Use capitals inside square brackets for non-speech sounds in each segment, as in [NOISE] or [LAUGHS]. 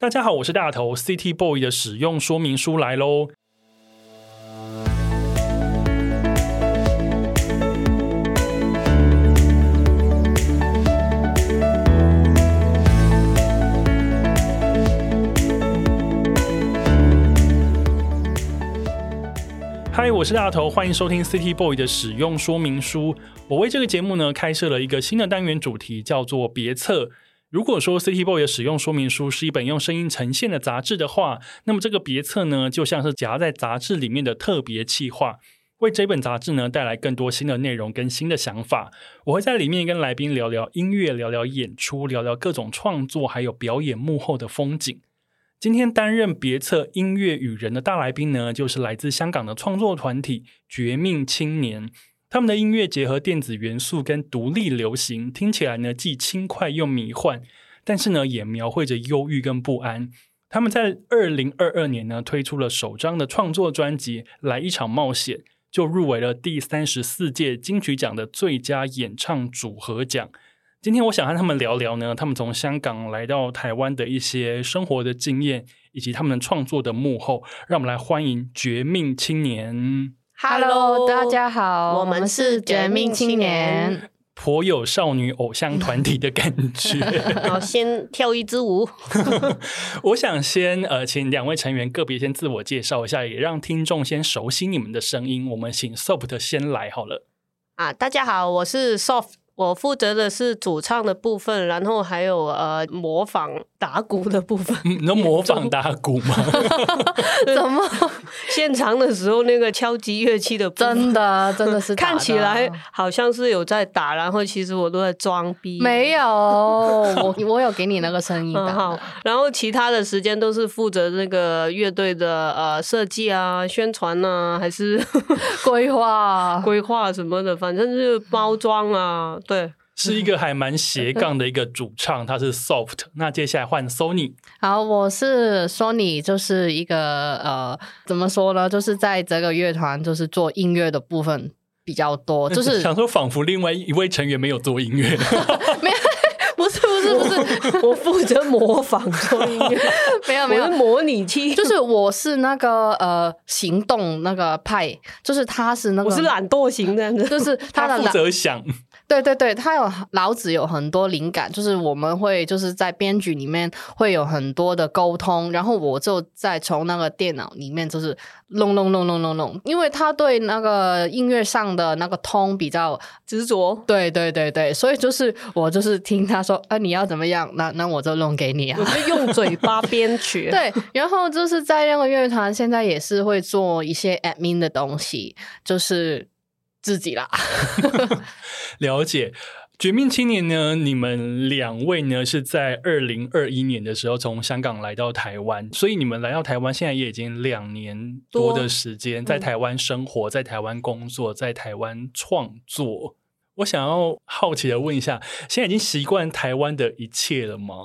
大家好，我是大头 City Boy 的使用说明书来喽。嗨，我是大头，欢迎收听 City Boy 的使用说明书。我为这个节目呢开设了一个新的单元主题，叫做别测。如果说 City Boy 的使用说明书是一本用声音呈现的杂志的话，那么这个别册呢，就像是夹在杂志里面的特别企划，为这本杂志呢带来更多新的内容跟新的想法。我会在里面跟来宾聊聊音乐，聊聊演出，聊聊各种创作，还有表演幕后的风景。今天担任别册音乐与人的大来宾呢，就是来自香港的创作团体绝命青年。他们的音乐结合电子元素跟独立流行，听起来呢既轻快又迷幻，但是呢也描绘着忧郁跟不安。他们在二零二二年呢推出了首张的创作专辑《来一场冒险》，就入围了第三十四届金曲奖的最佳演唱组合奖。今天我想和他们聊聊呢，他们从香港来到台湾的一些生活的经验，以及他们创作的幕后。让我们来欢迎绝命青年。Hello，大家好，我们是绝命青年，颇有少女偶像团体的感觉。[LAUGHS] 好，先跳一支舞。[LAUGHS] 我想先呃，请两位成员个别先自我介绍一下，也让听众先熟悉你们的声音。我们请 Soft 先来好了。啊，大家好，我是 Soft。我负责的是主唱的部分，然后还有呃模仿打鼓的部分。你能 [LAUGHS] 模仿打鼓吗？[LAUGHS] 怎么现场的时候那个敲击乐器的部分，真的真的是 [LAUGHS] 看起来好像是有在打，然后其实我都在装逼。没有，我我有给你那个声音的。好，然后其他的时间都是负责那个乐队的呃设计啊、宣传啊，还是规划、规划什么的，反正就是包装啊。对，是一个还蛮斜 [LAUGHS] 杠的一个主唱，他是 Soft。那接下来换 Sony。好，我是 Sony，就是一个呃，怎么说呢？就是在这个乐团，就是做音乐的部分比较多。就是想说，仿佛另外一位成员没有做音乐，[LAUGHS] 没有，[LAUGHS] 不是，不是，不是，我负责模仿做音乐，没有，没有模拟器，就是我是那个呃行动那个派，就是他是那个，我是懒惰型的，就是他负责想。对对对，他有老子有很多灵感，就是我们会就是在编剧里面会有很多的沟通，然后我就在从那个电脑里面就是弄弄弄弄弄弄，因为他对那个音乐上的那个通比较执着。对对对对，所以就是我就是听他说啊，你要怎么样，那那我就弄给你啊，我就用嘴巴编曲。[LAUGHS] 对，然后就是在那个乐团现在也是会做一些 admin 的东西，就是。自己啦，[LAUGHS] 了解。绝命青年呢？你们两位呢是在二零二一年的时候从香港来到台湾，所以你们来到台湾现在也已经两年多的时间，在台湾生活，在台湾工作，在台湾创作。我想要好奇的问一下，现在已经习惯台湾的一切了吗？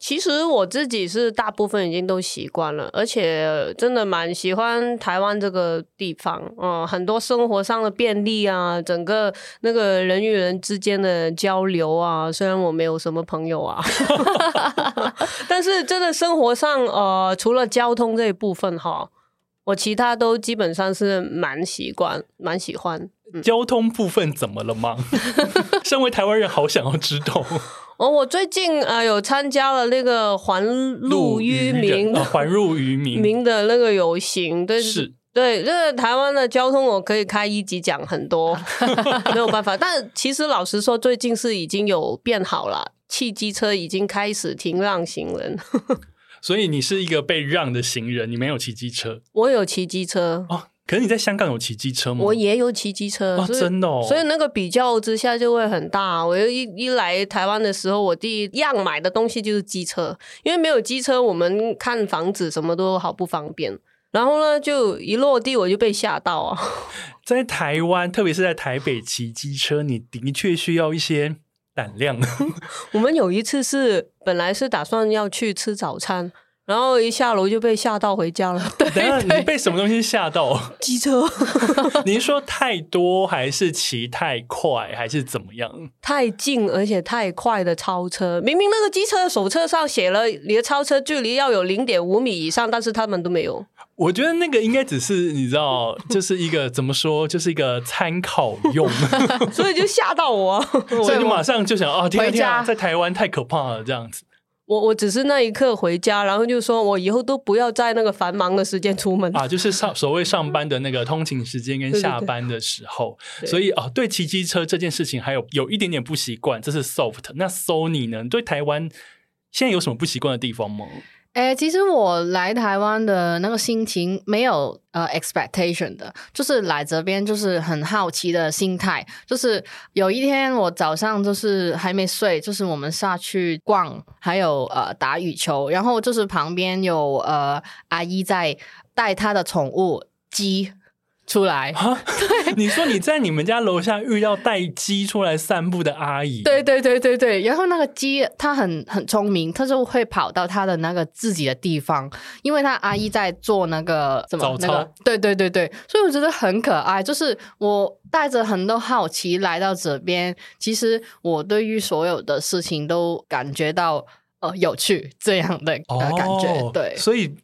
其实我自己是大部分已经都习惯了，而且真的蛮喜欢台湾这个地方，嗯，很多生活上的便利啊，整个那个人与人之间的交流啊，虽然我没有什么朋友啊，[LAUGHS] 但是真的生活上，呃，除了交通这一部分哈，我其他都基本上是蛮习惯、蛮喜欢。嗯、交通部分怎么了吗？[LAUGHS] 身为台湾人，好想要知道。哦，我最近呃有参加了那个环路 [LAUGHS] 渔民，环路渔民民的那个游行，对，是，对，这个台湾的交通我可以开一集讲很多，[LAUGHS] 没有办法。但其实老实说，最近是已经有变好了，汽机车已经开始停让行人。所以你是一个被让的行人，你没有骑机车？我有骑机车。哦可是你在香港有骑机车吗？我也有骑机车，哦，真的哦。所以那个比较之下就会很大。我一一来台湾的时候，我第一样买的东西就是机车，因为没有机车，我们看房子什么都好不方便。然后呢，就一落地我就被吓到啊！[LAUGHS] 在台湾，特别是在台北骑机车，你的确需要一些胆量。[LAUGHS] 我们有一次是本来是打算要去吃早餐。然后一下楼就被吓到回家了。[LAUGHS] 对，等下你被什么东西吓到？机车？[LAUGHS] 你是说太多，还是骑太快，还是怎么样？太近而且太快的超车，明明那个机车手册上写了你的超车距离要有零点五米以上，但是他们都没有。我觉得那个应该只是你知道，就是一个怎么说，就是一个参考用，[LAUGHS] 所以就吓到我，所以就马上就想啊，天啊天啊，在台湾太可怕了，这样子。我我只是那一刻回家，然后就说我以后都不要在那个繁忙的时间出门啊，就是上所谓上班的那个通勤时间跟下班的时候，对对对，所以啊，对骑机车这件事情还有有一点点不习惯，这是 soft。那 Sony 呢？对台湾现在有什么不习惯的地方吗？哎、其实我来台湾的那个心情没有呃 expectation 的，就是来这边就是很好奇的心态。就是有一天我早上就是还没睡，就是我们下去逛，还有呃打羽球，然后就是旁边有呃阿姨在带她的宠物鸡。出来啊！[LAUGHS] 对，你说你在你们家楼下遇到带鸡出来散步的阿姨，对对对对对。然后那个鸡它很很聪明，它就会跑到它的那个自己的地方，因为它阿姨在做那个什么那个，对对对对，所以我觉得很可爱。就是我带着很多好奇来到这边，其实我对于所有的事情都感觉到呃有趣这样的呃感觉，哦、对，所以。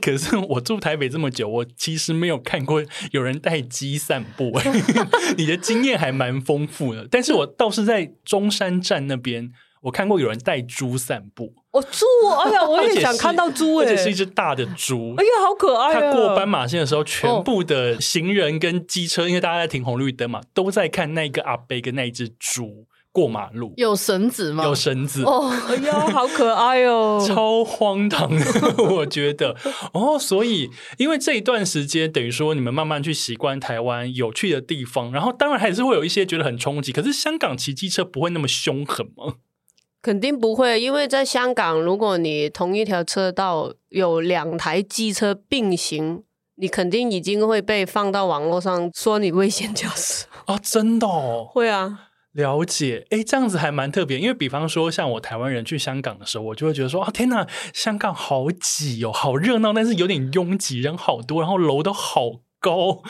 可是我住台北这么久，我其实没有看过有人带鸡散步。[LAUGHS] 你的经验还蛮丰富的，但是我倒是在中山站那边，我看过有人带猪散步。哦，猪！哎呀，我也想看到猪，而且是一只大的猪。哎呀，好可爱啊！他过斑马线的时候，全部的行人跟机车，因为大家在停红绿灯嘛，都在看那个阿伯跟那一只猪。过马路有绳子吗？有绳子哦，哎呀，好可爱哦，[LAUGHS] 超荒唐的，[LAUGHS] 我觉得哦，所以因为这一段时间等于说你们慢慢去习惯台湾有趣的地方，然后当然还是会有一些觉得很冲击。可是香港骑机车不会那么凶狠吗？肯定不会，因为在香港，如果你同一条车道有两台机车并行，你肯定已经会被放到网络上说你危险驾驶啊！真的哦，会啊。了解，哎，这样子还蛮特别。因为比方说，像我台湾人去香港的时候，我就会觉得说，啊，天哪，香港好挤哦，好热闹，但是有点拥挤，人好多，然后楼都好高。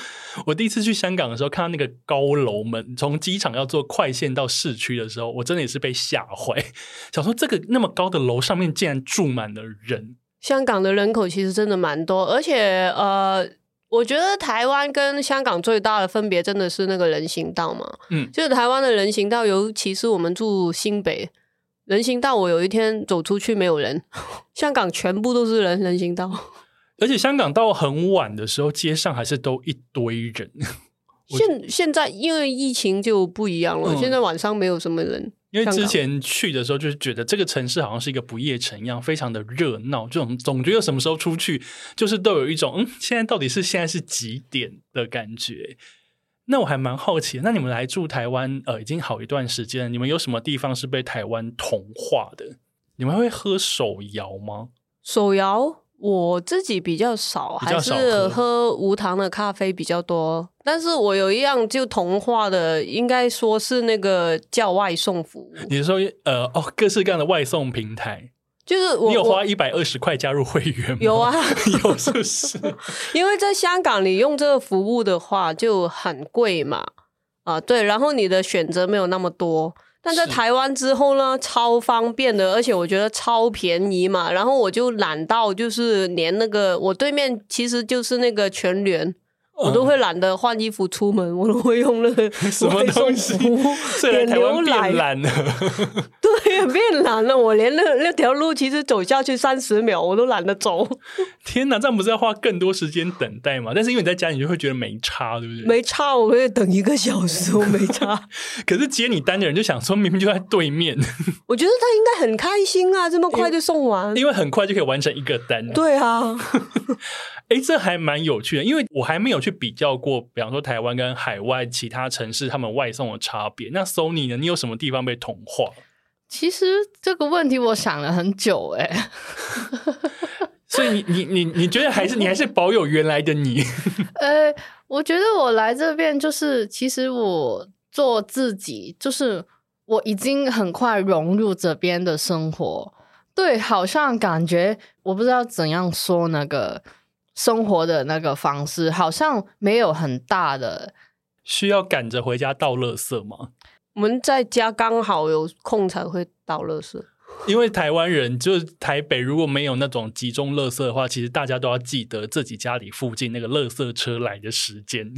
我第一次去香港的时候，看到那个高楼们，从机场要坐快线到市区的时候，我真的也是被吓坏，想说这个那么高的楼上面竟然住满了人。香港的人口其实真的蛮多，而且呃。我觉得台湾跟香港最大的分别真的是那个人行道嘛，嗯，就是台湾的人行道，尤其是我们住新北，人行道我有一天走出去没有人，香港全部都是人人行道，[LAUGHS] 而且香港到很晚的时候，街上还是都一堆人。[LAUGHS] 现现在因为疫情就不一样了，嗯，现在晚上没有什么人。因为之前去的时候，就是觉得这个城市好像是一个不夜城一样，非常的热闹。这种总觉得什么时候出去，就是都有一种嗯，现在到底是现在是几点的感觉。那我还蛮好奇，那你们来住台湾呃，已经好一段时间了，你们有什么地方是被台湾同化的？你们会喝手摇吗？手摇。我自己比较少，还是喝无糖的咖啡比较多。但是我有一样就同化的，应该说是那个叫外送服务。你是说呃哦，各式各样的外送平台，就是我你有花一百二十块加入会员吗？有啊，[LAUGHS] 有是不是？[LAUGHS] 因为在香港，你用这个服务的话就很贵嘛。啊，对，然后你的选择没有那么多。但在台湾之后呢，超方便的，而且我觉得超便宜嘛。然后我就懒到，就是连那个我对面其实就是那个全联，嗯，我都会懒得换衣服出门，我都会用那个 [LAUGHS] 什么东西，点牛奶。懒了，[LAUGHS] 我连那那条路其实走下去三十秒我都懒得走。[LAUGHS] 天哪，这样不是要花更多时间等待吗？但是因为你在家，你就会觉得没差，对不对？没差，我可以等一个小时，我没差。[LAUGHS] 可是接你单的人就想说，明明就在对面。我觉得他应该很开心啊，这么快就送完，因为，因为很快就可以完成一个单。对啊，哎，这还蛮有趣的，因为我还没有去比较过，比方说台湾跟海外其他城市他们外送的差别。那 Sony 呢？你有什么地方被同化？其实这个问题我想了很久哎，[LAUGHS] 所以你你你你觉得还是你还是保有原来的你？[LAUGHS] 呃，我觉得我来这边就是，其实我做自己，就是我已经很快融入这边的生活。对，好像感觉我不知道怎样说那个生活的那个方式，好像没有很大的需要赶着回家倒垃圾吗？我们在家刚好有空才会倒垃圾，因为台湾人就是台北，如果没有那种集中垃圾的话，其实大家都要记得自己家里附近那个垃圾车来的时间。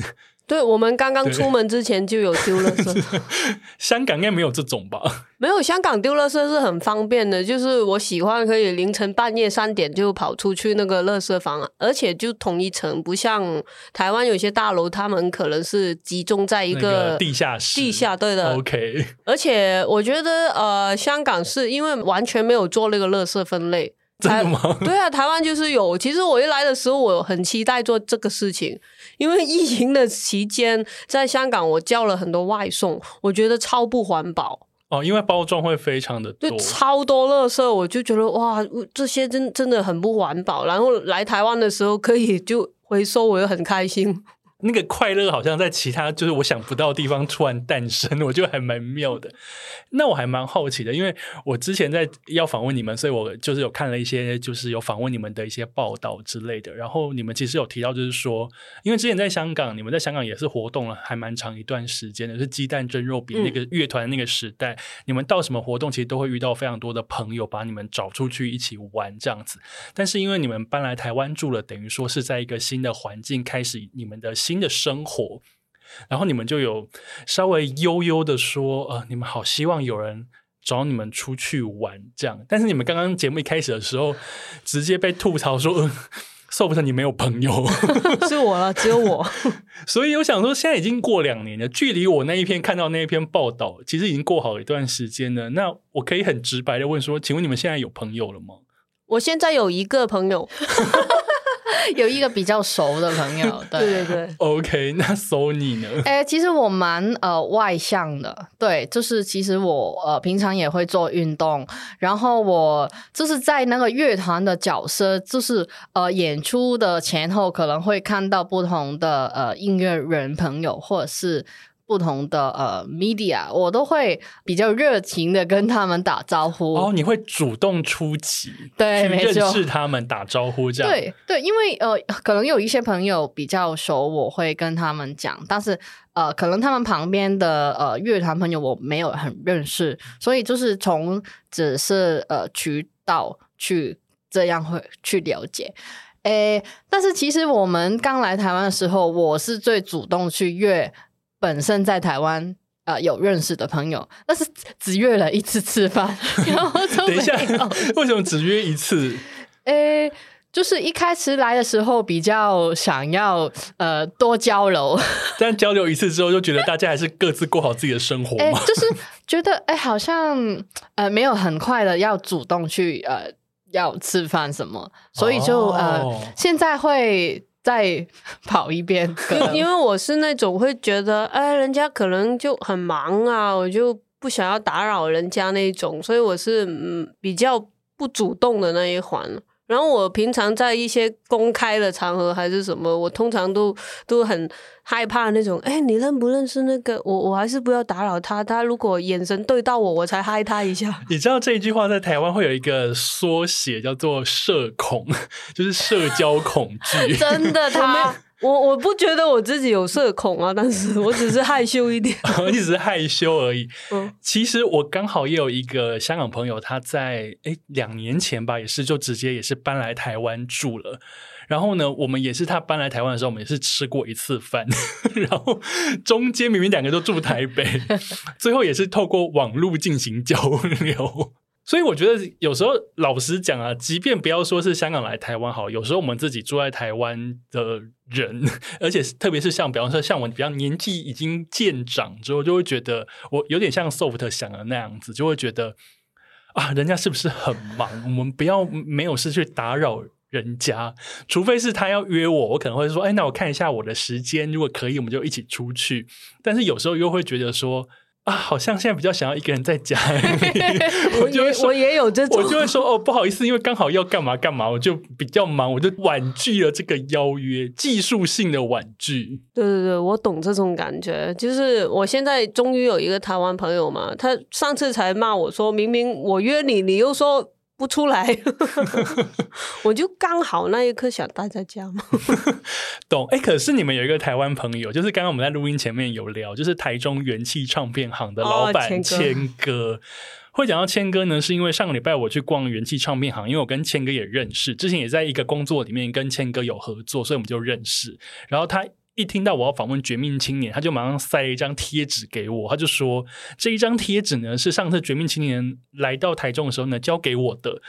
对，我们刚刚出门之前就有丢垃圾。[LAUGHS] 香港应该没有这种吧？没有，香港丢垃圾是很方便的，就是我喜欢可以凌晨半夜三点就跑出去那个垃圾房，而且就同一层，不像台湾有些大楼，他们可能是集中在一个，个地下室。地下，对的。OK。而且我觉得呃，香港是因为完全没有做那个垃圾分类。[LAUGHS] 真的吗？对啊，台湾就是有。其实我一来的时候，我很期待做这个事情，因为疫情的期间，在香港我叫了很多外送，我觉得超不环保哦，因为包装会非常的多，就超多垃圾，我就觉得哇，这些真真的很不环保。然后来台湾的时候可以就回收，我又很开心。那个快乐好像在其他就是我想不到的地方突然诞生，我觉得还蛮妙的。那我还蛮好奇的，因为我之前在要访问你们，所以我就是有看了一些就是有访问你们的一些报道之类的。然后你们其实有提到，就是说，因为之前在香港，你们在香港也是活动了还蛮长一段时间的，是鸡蛋蒸肉饼那个乐团那个时代，嗯、你们到什么活动其实都会遇到非常多的朋友把你们找出去一起玩这样子。但是因为你们搬来台湾住了，等于说是在一个新的环境开始你们的新。新的生活，然后你们就有稍微悠悠的说，呃，你们好希望有人找你们出去玩这样。但是你们刚刚节目一开始的时候，直接被吐槽说，呃，[LAUGHS] Soft 你没有朋友，[LAUGHS] 是我了，只有我。[LAUGHS] 所以我想说，现在已经过两年了，距离我那一篇看到那一篇报道，其实已经过好一段时间了。那我可以很直白的问说，请问你们现在有朋友了吗？我现在有一个朋友。[LAUGHS] 有一个比较熟的朋友，[LAUGHS] 对对对。OK，那 Sony 呢？哎、欸，其实我蛮呃外向的，对，就是其实我呃平常也会做运动，然后我就是在那个乐团的角色，就是呃演出的前后可能会看到不同的呃音乐人朋友，或者是。不同的呃 media，我都会比较热情的跟他们打招呼。哦，你会主动出击，对，去认识他们，打招呼这样。对对，因为呃，可能有一些朋友比较熟，我会跟他们讲，但是呃，可能他们旁边的呃乐团朋友我没有很认识，所以就是从只是呃渠道去这样会去了解。诶，但是其实我们刚来台湾的时候，我是最主动去约。本身在台湾呃有认识的朋友，但是只约了一次吃饭，[LAUGHS] 然后等一下，为什么只约一次？[LAUGHS] 诶、欸，就是一开始来的时候比较想要呃多交流，[LAUGHS] 但交流一次之后，就觉得大家还是各自过好自己的生活嘛，欸、就是觉得哎、欸，好像呃没有很快的要主动去呃要吃饭什么，所以就、哦、呃现在会。再跑一遍，[LAUGHS] 因为我是那种会觉得，哎，人家可能就很忙啊，我就不想要打扰人家那种，所以我是嗯比较不主动的那一环。然后我平常在一些公开的场合还是什么，我通常都都很害怕那种。哎，你认不认识那个？我我还是不要打扰他。他如果眼神对到我，我才嗨他一下。你知道这一句话在台湾会有一个缩写，叫做“社恐”，[LAUGHS] 就是社交恐惧。真的，他我我不觉得我自己有社恐啊，但是 [LAUGHS] 我只是害羞一点，[LAUGHS] 我只是害羞而已。嗯，其实我刚好也有一个香港朋友，他在诶两年前吧，也是就直接也是搬来台湾住了。然后呢，我们也是他搬来台湾的时候，我们也是吃过一次饭。[LAUGHS] 然后中间明明两个都住台北，最后也是透过网络进行交流。所以我觉得有时候老实讲啊，即便不要说是香港来台湾好，有时候我们自己住在台湾的人，[LAUGHS] 而且特别是像比方说像我比较年纪已经渐长之后，就会觉得我有点像 Soft 想的那样子，就会觉得啊，人家是不是很忙？我们不要没有事去打扰。人家，除非是他要约我，我可能会说，哎，那我看一下我的时间，如果可以，我们就一起出去。但是有时候又会觉得说，啊，好像现在比较想要一个人在家 [LAUGHS] 里。我就会说，我也有这种，我就会说，哦，不好意思，因为刚好要干嘛干嘛，我就比较忙，我就婉拒了这个邀约，技术性的婉拒。对对对，我懂这种感觉。就是我现在终于有一个台湾朋友嘛，他上次才骂我说，明明我约你，你又说。不出来，[LAUGHS] 我就刚好那一刻想待在家嘛。[LAUGHS] 懂哎、欸，可是你们有一个台湾朋友，就是刚刚我们在录音前面有聊，就是台中元气唱片行的老板谦哥。会讲到谦哥呢，是因为上个礼拜我去逛元气唱片行，因为我跟谦哥也认识，之前也在一个工作里面跟谦哥有合作，所以我们就认识。然后他。一听到我要访问绝命青年，他就马上塞了一张贴纸给我。他就说：“这一张贴纸呢，是上次绝命青年来到台中的时候呢，交给我的。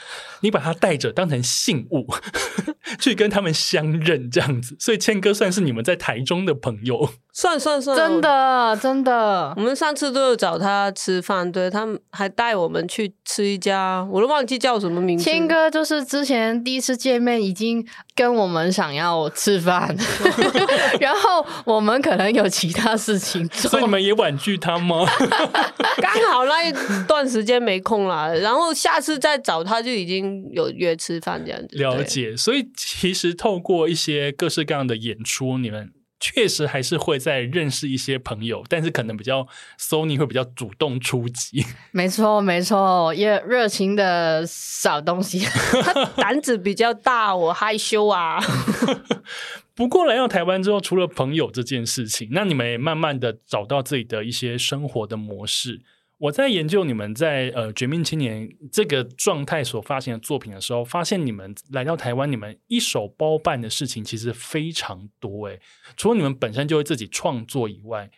你把它带着，当成信物，[LAUGHS] 去跟他们相认，这样子。所以谦哥算是你们在台中的朋友。”算算算，真的真的，我们上次都有找他吃饭，对，他们还带我们去吃一家，我都忘记叫什么名字。谦哥就是之前第一次见面已经跟我们想要吃饭，[LAUGHS] [LAUGHS] 然后我们可能有其他事情做，所以你们也婉拒他吗？[LAUGHS] 刚好那一段时间没空了，然后下次再找他就已经有约吃饭这样子。了解，所以其实透过一些各式各样的演出，你们。确实还是会再认识一些朋友，但是可能比较 Sony 会比较主动出击。[LAUGHS] 没错，没错，也热情的小东西，[LAUGHS] 他胆子比较大，我害羞啊。[LAUGHS] 不过来到台湾之后，除了朋友这件事情，那你们也慢慢的找到自己的一些生活的模式。我在研究你们在呃《绝命青年》这个状态所发行的作品的时候，发现你们来到台湾，你们一手包办的事情其实非常多诶。除了你们本身就会自己创作以外，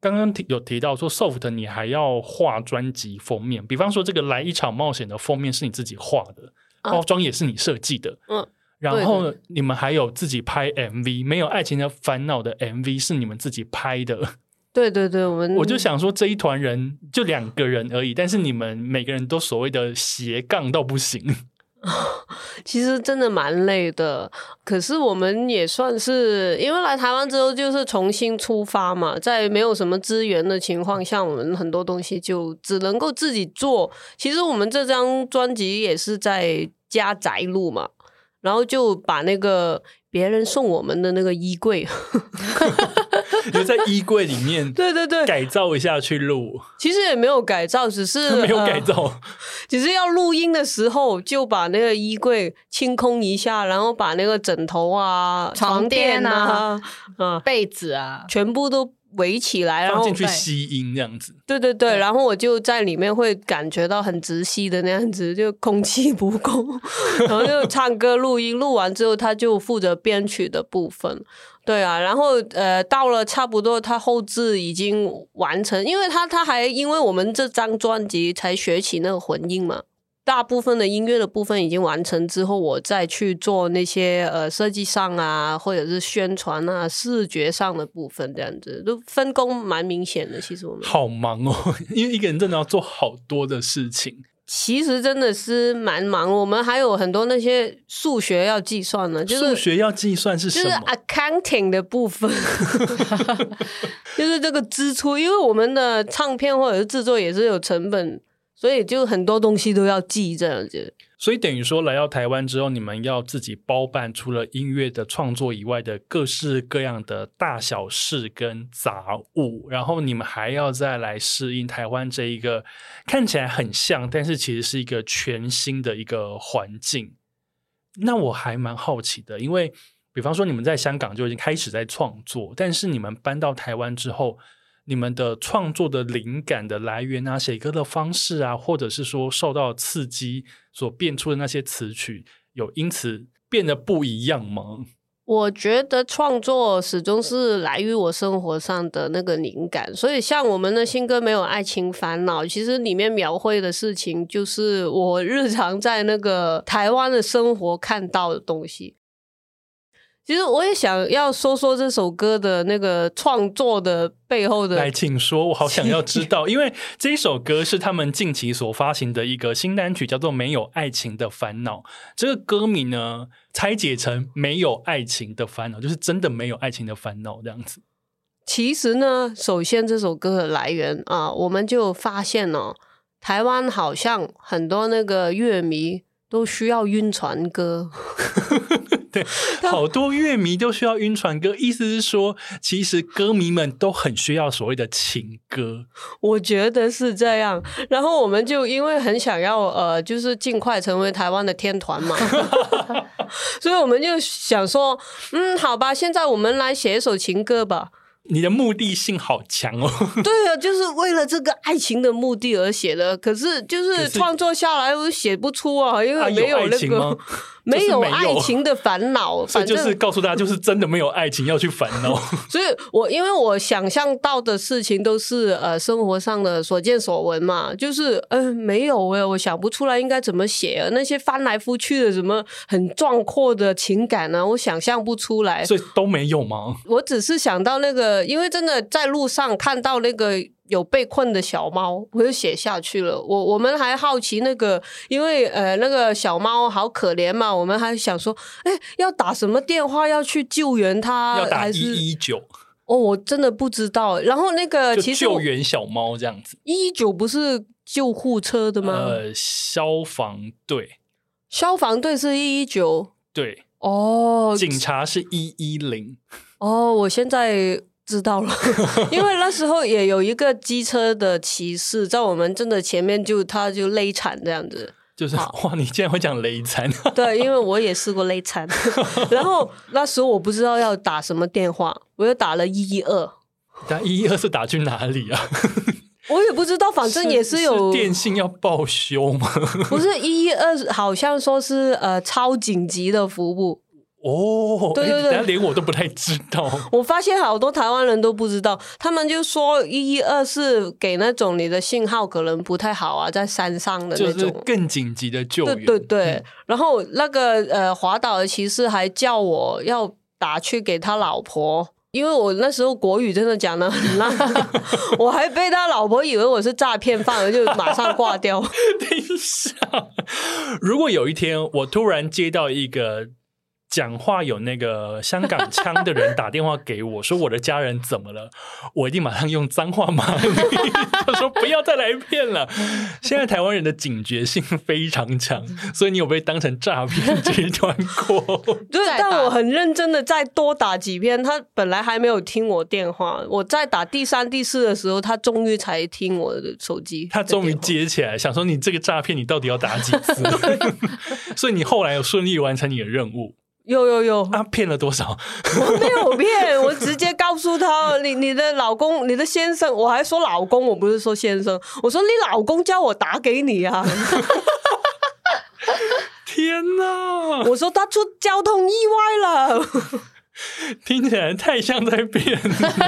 刚刚提有提到说，Soft 你还要画专辑封面，比方说这个《来一场冒险》的封面是你自己画的，包装也是你设计的，嗯，然后你们还有自己拍 MV，《没有爱情的烦恼》的 MV 是你们自己拍的。对对对，我们我就想说，这一团人就两个人而已，但是你们每个人都所谓的斜杠到不行，[LAUGHS] 其实真的蛮累的。可是我们也算是，因为来台湾之后就是重新出发嘛，在没有什么资源的情况下，我们很多东西就只能够自己做。其实我们这张专辑也是在家宅录嘛，然后就把那个别人送我们的那个衣柜。[LAUGHS] 就在衣柜里面，[LAUGHS] 对对对，改造一下去录。其实也没有改造，只是 [LAUGHS] 没有改造，呃，[LAUGHS] 只是要录音的时候就把那个衣柜清空一下，然后把那个枕头啊、床垫啊、嗯、被子啊，全部都围起来，然后进去吸音这样子。对对对，然后我就在里面会感觉到很直吸的那样子，就空气不够，然后就唱歌录音，录完之后他就负责编曲的部分。对啊，然后呃，到了差不多他后制已经完成，因为他他还因为我们这张专辑才学起那个混音嘛，大部分的音乐的部分已经完成之后，我再去做那些呃设计上啊，或者是宣传啊、视觉上的部分，这样子都分工蛮明显的。其实我们好忙哦，[LAUGHS] 因为一个人真的要做好多的事情。其实真的是蛮忙，我们还有很多那些数学要计算呢。就是数学要计算是什么？就是 accounting 的部分，[LAUGHS] 就是这个支出，因为我们的唱片或者是制作也是有成本，所以就很多东西都要记这样子。所以等于说，来到台湾之后，你们要自己包办除了音乐的创作以外的各式各样的大小事跟杂物，然后你们还要再来适应台湾这一个看起来很像，但是其实是一个全新的一个环境。那我还蛮好奇的，因为比方说你们在香港就已经开始在创作，但是你们搬到台湾之后，你们的创作的灵感的来源啊，写歌的方式啊，或者是说受到刺激所变出的那些词曲，有因此变得不一样吗？我觉得创作始终是来于我生活上的那个灵感，所以像我们的新歌《没有爱情烦恼》，其实里面描绘的事情就是我日常在那个台湾的生活看到的东西。其实我也想要说说这首歌的那个创作的背后的。来，请说，我好想要知道，[LAUGHS] 因为这一首歌是他们近期所发行的一个新单曲，叫做《没有爱情的烦恼》。这个歌名呢，拆解成“没有爱情的烦恼”，就是真的没有爱情的烦恼这样子。其实呢，首先这首歌的来源啊，我们就发现哦，台湾好像很多那个乐迷都需要晕船歌。[LAUGHS] 对，好多乐迷都需要晕船歌，意思是说，其实歌迷们都很需要所谓的情歌。我觉得是这样。然后我们就因为很想要呃，就是尽快成为台湾的天团嘛，[LAUGHS] 所以我们就想说，嗯，好吧，现在我们来写一首情歌吧。你的目的性好强哦！[LAUGHS] 对啊，就是为了这个爱情的目的而写的。可是就是创作下来我写不出啊，因为没有那个。没有爱情的烦恼，[LAUGHS] 反正就是告诉大家，就是真的没有爱情要去烦恼。[LAUGHS] 所以我因为我想象到的事情都是呃生活上的所见所闻嘛，就是嗯、呃、没有哎，我想不出来应该怎么写啊，那些翻来覆去的什么很壮阔的情感呢、啊，我想象不出来。所以都没有吗？我只是想到那个，因为真的在路上看到那个。有被困的小猫，我就写下去了。我我们还好奇那个，因为呃那个小猫好可怜嘛，我们还想说，哎，要打什么电话要去救援它？要打一一九？哦，我真的不知道。然后那个其实救援小猫这样子，一一九不是救护车的吗？呃，消防队，消防队是一一九，对，哦，警察是一一零，哦，我现在。知道了，[LAUGHS] 因为那时候也有一个机车的骑士在我们真的前面就，就他就累惨这样子。就是哇，你竟然会讲累惨？[LAUGHS] 对，因为我也试过累惨。[LAUGHS] 然后那时候我不知道要打什么电话，我又打了一一二。打一一二是打去哪里啊？我也不知道，反正也是有电信要报修吗？不是一一二，好像说是呃超紧急的服务。哦，对对对，连我都不太知道。[LAUGHS] 我发现好多台湾人都不知道，他们就说一一二是给那种你的信号可能不太好啊，在山上的那种，就是更紧急的救援。对对对，嗯、然后那个呃，滑倒的骑士还叫我要打去给他老婆，因为我那时候国语真的讲的很烂，[LAUGHS] 我还被他老婆以为我是诈骗犯，我就马上挂掉。[LAUGHS] 等一下，如果有一天我突然接到一个。讲话有那个香港腔的人打电话给我说，我的家人怎么了，[LAUGHS] 我一定马上用脏话骂你。他说不要再来骗了。[LAUGHS] 现在台湾人的警觉性非常强，所以你有被当成诈骗集团过？[LAUGHS] 对，但我很认真的再多打几遍。他本来还没有听我电话，我在打第三、第四的时候，他终于才听我的手机。他终于接起来，想说你这个诈骗，你到底要打几次？所以你后来有顺利完成你的任务。有有有，他骗了多少？我没有骗，[LAUGHS] 我直接告诉他，你你的老公，你的先生，我还说老公，我不是说先生，我说你老公叫我打给你啊！[LAUGHS] 天哪！[LAUGHS] 我说他出交通意外了，听起来太像在骗，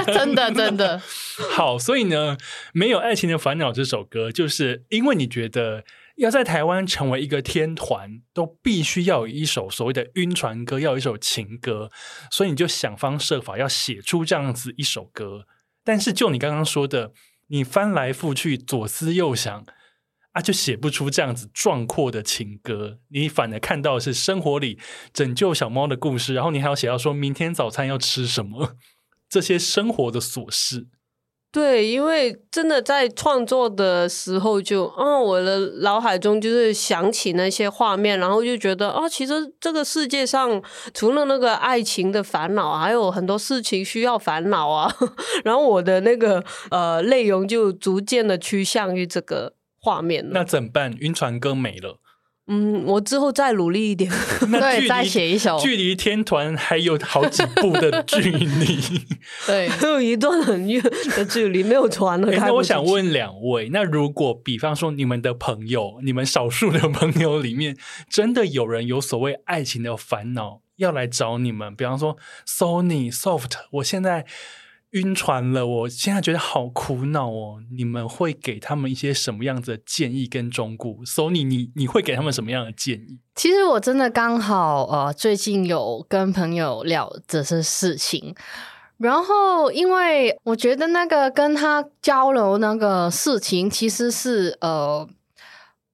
真的真的。好，所以呢，没有爱情的烦恼这首歌，就是因为你觉得。要在台湾成为一个天团，都必须要有一首所谓的晕船歌，要有一首情歌，所以你就想方设法要写出这样子一首歌。但是就你刚刚说的，你翻来覆去，左思右想，啊，就写不出这样子壮阔的情歌。你反而看到是生活里拯救小猫的故事，然后你还要写到说明天早餐要吃什么，这些生活的琐事。对，因为真的在创作的时候就，就、哦、我的脑海中就是想起那些画面，然后就觉得，哦，其实这个世界上除了那个爱情的烦恼，还有很多事情需要烦恼啊。[LAUGHS] 然后我的那个呃内容就逐渐的趋向于这个画面。那怎么办？晕船哥没了。嗯，我之后再努力一点。[LAUGHS] 那对，再写一首。距离天团还有好几步的距离，[LAUGHS] 对，[LAUGHS] 还有一段很远的距离，没有船了。欸、那我想问两位，那如果比方说你们的朋友，你们少数的朋友里面，真的有人有所谓爱情的烦恼要来找你们，比方说 Sony Soft，我现在。晕船了，我现在觉得好苦恼哦。你们会给他们一些什么样子的建议跟忠告？Sony，你你会给他们什么样的建议？其实我真的刚好呃，最近有跟朋友聊这些事情，然后因为我觉得那个跟他交流那个事情，其实是呃，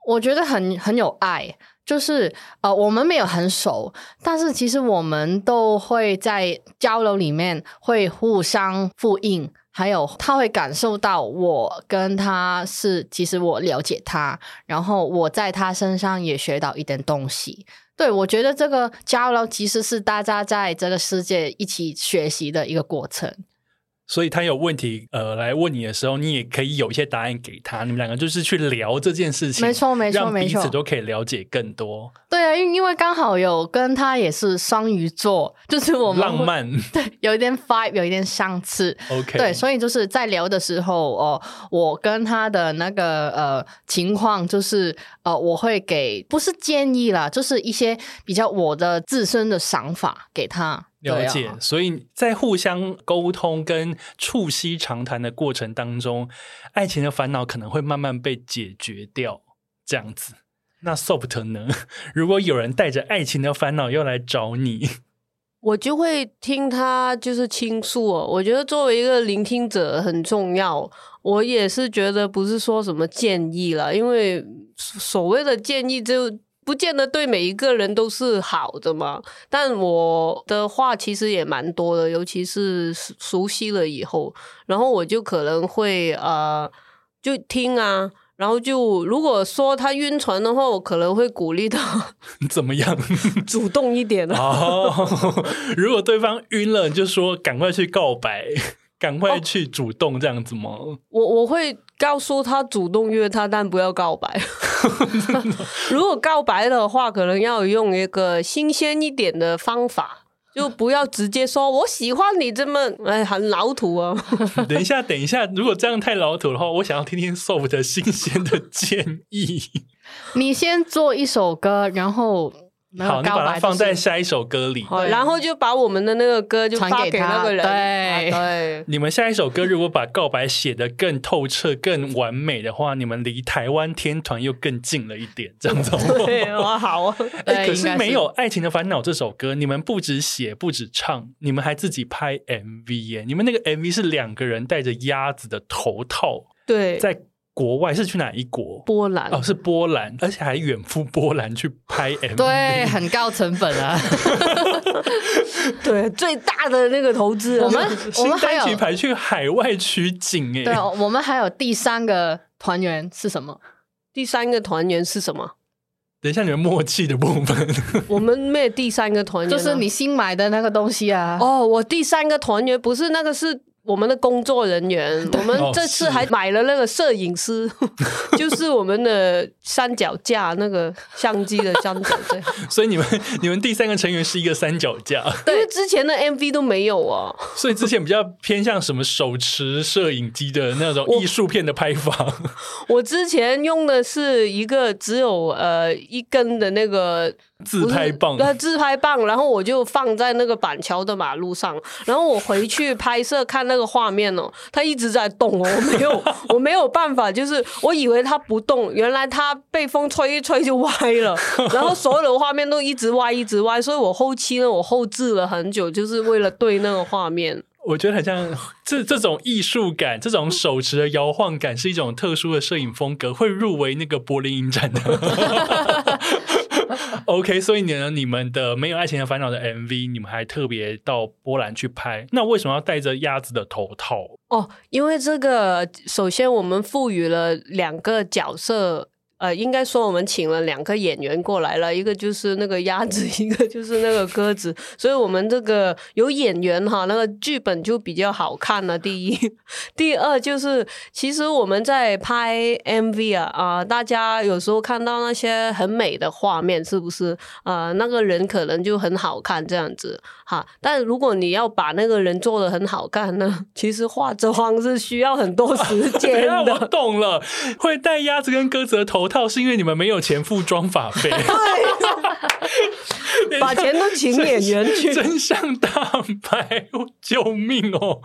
我觉得很很有爱。就是呃，我们没有很熟，但是其实我们都会在交流里面会互相复印，还有他会感受到我跟他是，其实我了解他，然后我在他身上也学到一点东西。对，我觉得这个交流其实是大家在这个世界一起学习的一个过程。所以他有问题，呃，来问你的时候，你也可以有一些答案给他。你们两个就是去聊这件事情，没错，没错，没错，彼此都可以了解更多。对啊，因因为刚好有跟他也是双鱼座，[LAUGHS] 就是我们浪漫，[LAUGHS] 对，有一点 vibe，有一点相似。OK，对，所以就是在聊的时候，哦，我跟他的那个呃情况，就是呃，我会给不是建议啦，就是一些比较我的自身的想法给他。了解，啊、所以在互相沟通跟促膝长谈的过程当中，爱情的烦恼可能会慢慢被解决掉。这样子，那 Soft 呢？[LAUGHS] 如果有人带着爱情的烦恼要来找你，[LAUGHS] 我就会听他就是倾诉哦。我觉得作为一个聆听者很重要。我也是觉得不是说什么建议了，因为所谓的建议就。不见得对每一个人都是好的嘛，但我的话其实也蛮多的，尤其是熟悉了以后，然后我就可能会呃，就听啊，然后就如果说他晕船的话，我可能会鼓励他 [LAUGHS] 怎么样，[LAUGHS] [LAUGHS] 主动一点哦。如果对方晕了，就说赶快去告白。赶快去主动这样子吗？哦、我我会告诉他主动约他，但不要告白。[LAUGHS] 如果告白的话，可能要用一个新鲜一点的方法，就不要直接说我喜欢你这么哎，很老土啊。[LAUGHS] 等一下，等一下，如果这样太老土的话，我想要听听 Soft 的新鲜的建议。你先做一首歌，然后。好，你把它放在下一首歌里，好，然后就把我们的那个歌就发给那个人。对。你们下一首歌如果把告白写得更透彻、更完美的话，你们离台湾天团又更近了一点，[LAUGHS] 这样子。对，好啊。哎，可是没有爱情的烦恼这首歌，你们不止写，不止唱，你们还自己拍 MV 耶！你们那个 MV 是两个人戴着鸭子的头套，对，在。国外是去哪一国？波兰哦，是波兰，而且还远赴波兰去拍 MV，对，很高成本啊。[LAUGHS] 对，最大的那个投资，我们我们还有排去海外取景哎。对，我们还有第三个团员是什么？第三个团员是什么？等一下，你们默契的部分。[LAUGHS] 我们没有第三个团员，就是你新买的那个东西啊。哦，我第三个团员不是那个是。我们的工作人员，[LAUGHS] 我们这次还买了那个摄影师，哦、[LAUGHS] 就是我们的三脚架那个相机的三脚架。[LAUGHS] 所以你们你们第三个成员是一个三脚架，因为之前的 MV 都没有啊。所以之前比较偏向什么手持摄影机的那种艺术片的拍法。我，我之前用的是一个只有呃一根的那个。自拍棒，对，自拍棒，然后我就放在那个板桥的马路上，然后我回去拍摄看那个画面哦，它一直在动哦，我没有，[LAUGHS] 我没有办法，就是我以为它不动，原来它被风吹一吹就歪了，[LAUGHS] 然后所有的画面都一直歪，一直歪，所以我后期呢，我后置了很久，就是为了对那个画面。我觉得很像这这种艺术感，这种手持的摇晃感，是一种特殊的摄影风格，会入围那个柏林影展的。[LAUGHS] OK，所以呢，你们的没有爱情的烦恼的 MV，你们还特别到波兰去拍，那为什么要戴着鸭子的头套？哦，因为这个，首先我们赋予了两个角色呃，应该说我们请了两个演员过来了，一个就是那个鸭子，[LAUGHS] 一个就是那个鸽子，所以我们这个有演员哈，那个剧本就比较好看了。第一，[LAUGHS] 第二就是其实我们在拍 MV 啊啊、大家有时候看到那些很美的画面，是不是啊、呃？那个人可能就很好看这样子哈。但如果你要把那个人做的很好看呢，其实化妆是需要很多时 [LAUGHS] 间的。我懂了，会戴鸭子跟鸽子的头套是因为你们没有钱付妆发费，[LAUGHS] 对，[LAUGHS] 把钱都请演员去，真相大白，救命哦！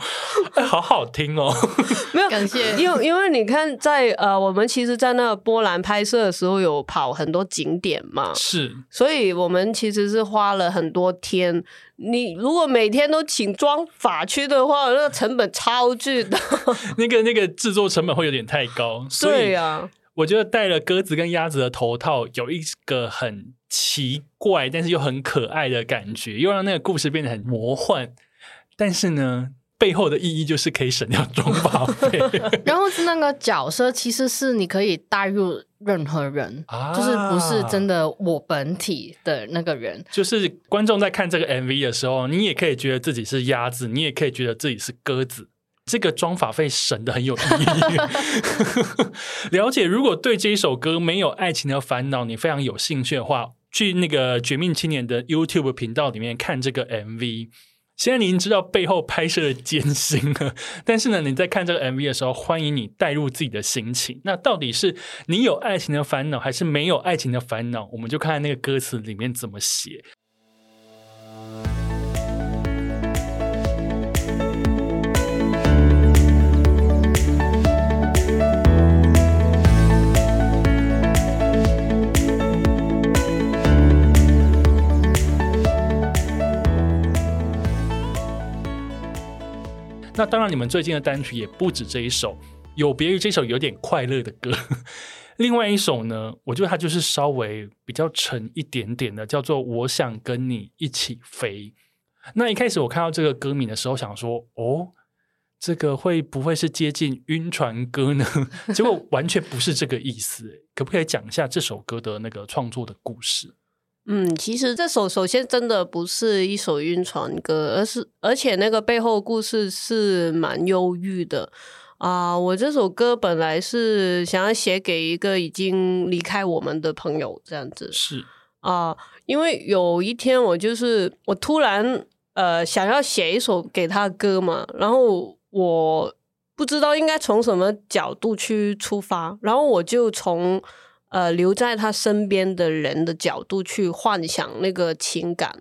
哎，好好听哦，[LAUGHS] 没有感谢，因为因为你看在，在呃，我们其实，在那个波兰拍摄的时候，有跑很多景点嘛，是，所以我们其实是花了很多天。你如果每天都请妆发去的话，那个成本超巨的，[LAUGHS] 那个那个制作成本会有点太高，所以对呀。我觉得戴了鸽子跟鸭子的头套，有一个很奇怪，但是又很可爱的感觉，又让那个故事变得很魔幻。但是呢，背后的意义就是可以省掉妆发费。[LAUGHS] 然后是那个角色，其实是你可以带入任何人，啊、就是不是真的我本体的那个人。就是观众在看这个 MV 的时候，你也可以觉得自己是鸭子，你也可以觉得自己是鸽子。这个妆发费省得很有意义。[LAUGHS] 了解，如果对这一首歌没有爱情的烦恼，你非常有兴趣的话，去那个绝命青年的 YouTube 频道里面看这个 MV。现在你已经知道背后拍摄的艰辛了，[LAUGHS] 但是呢，你在看这个 MV 的时候，欢迎你带入自己的心情。那到底是你有爱情的烦恼，还是没有爱情的烦恼？我们就看那个歌词里面怎么写。那当然，你们最近的单曲也不止这一首，有别于这首有点快乐的歌。[LAUGHS] 另外一首呢，我觉得它就是稍微比较沉一点点的，叫做《我想跟你一起飞》。那一开始我看到这个歌名的时候，想说：“哦，这个会不会是接近晕船歌呢？” [LAUGHS] 结果完全不是这个意思。可不可以讲一下这首歌的那个创作的故事？嗯，其实这首首先真的不是一首晕船歌，而是而且那个背后故事是蛮忧郁的啊、呃。我这首歌本来是想要写给一个已经离开我们的朋友，这样子是啊、呃。因为有一天我就是我突然呃想要写一首给他的歌嘛，然后我不知道应该从什么角度去出发，然后我就从。呃，留在他身边的人的角度去幻想那个情感，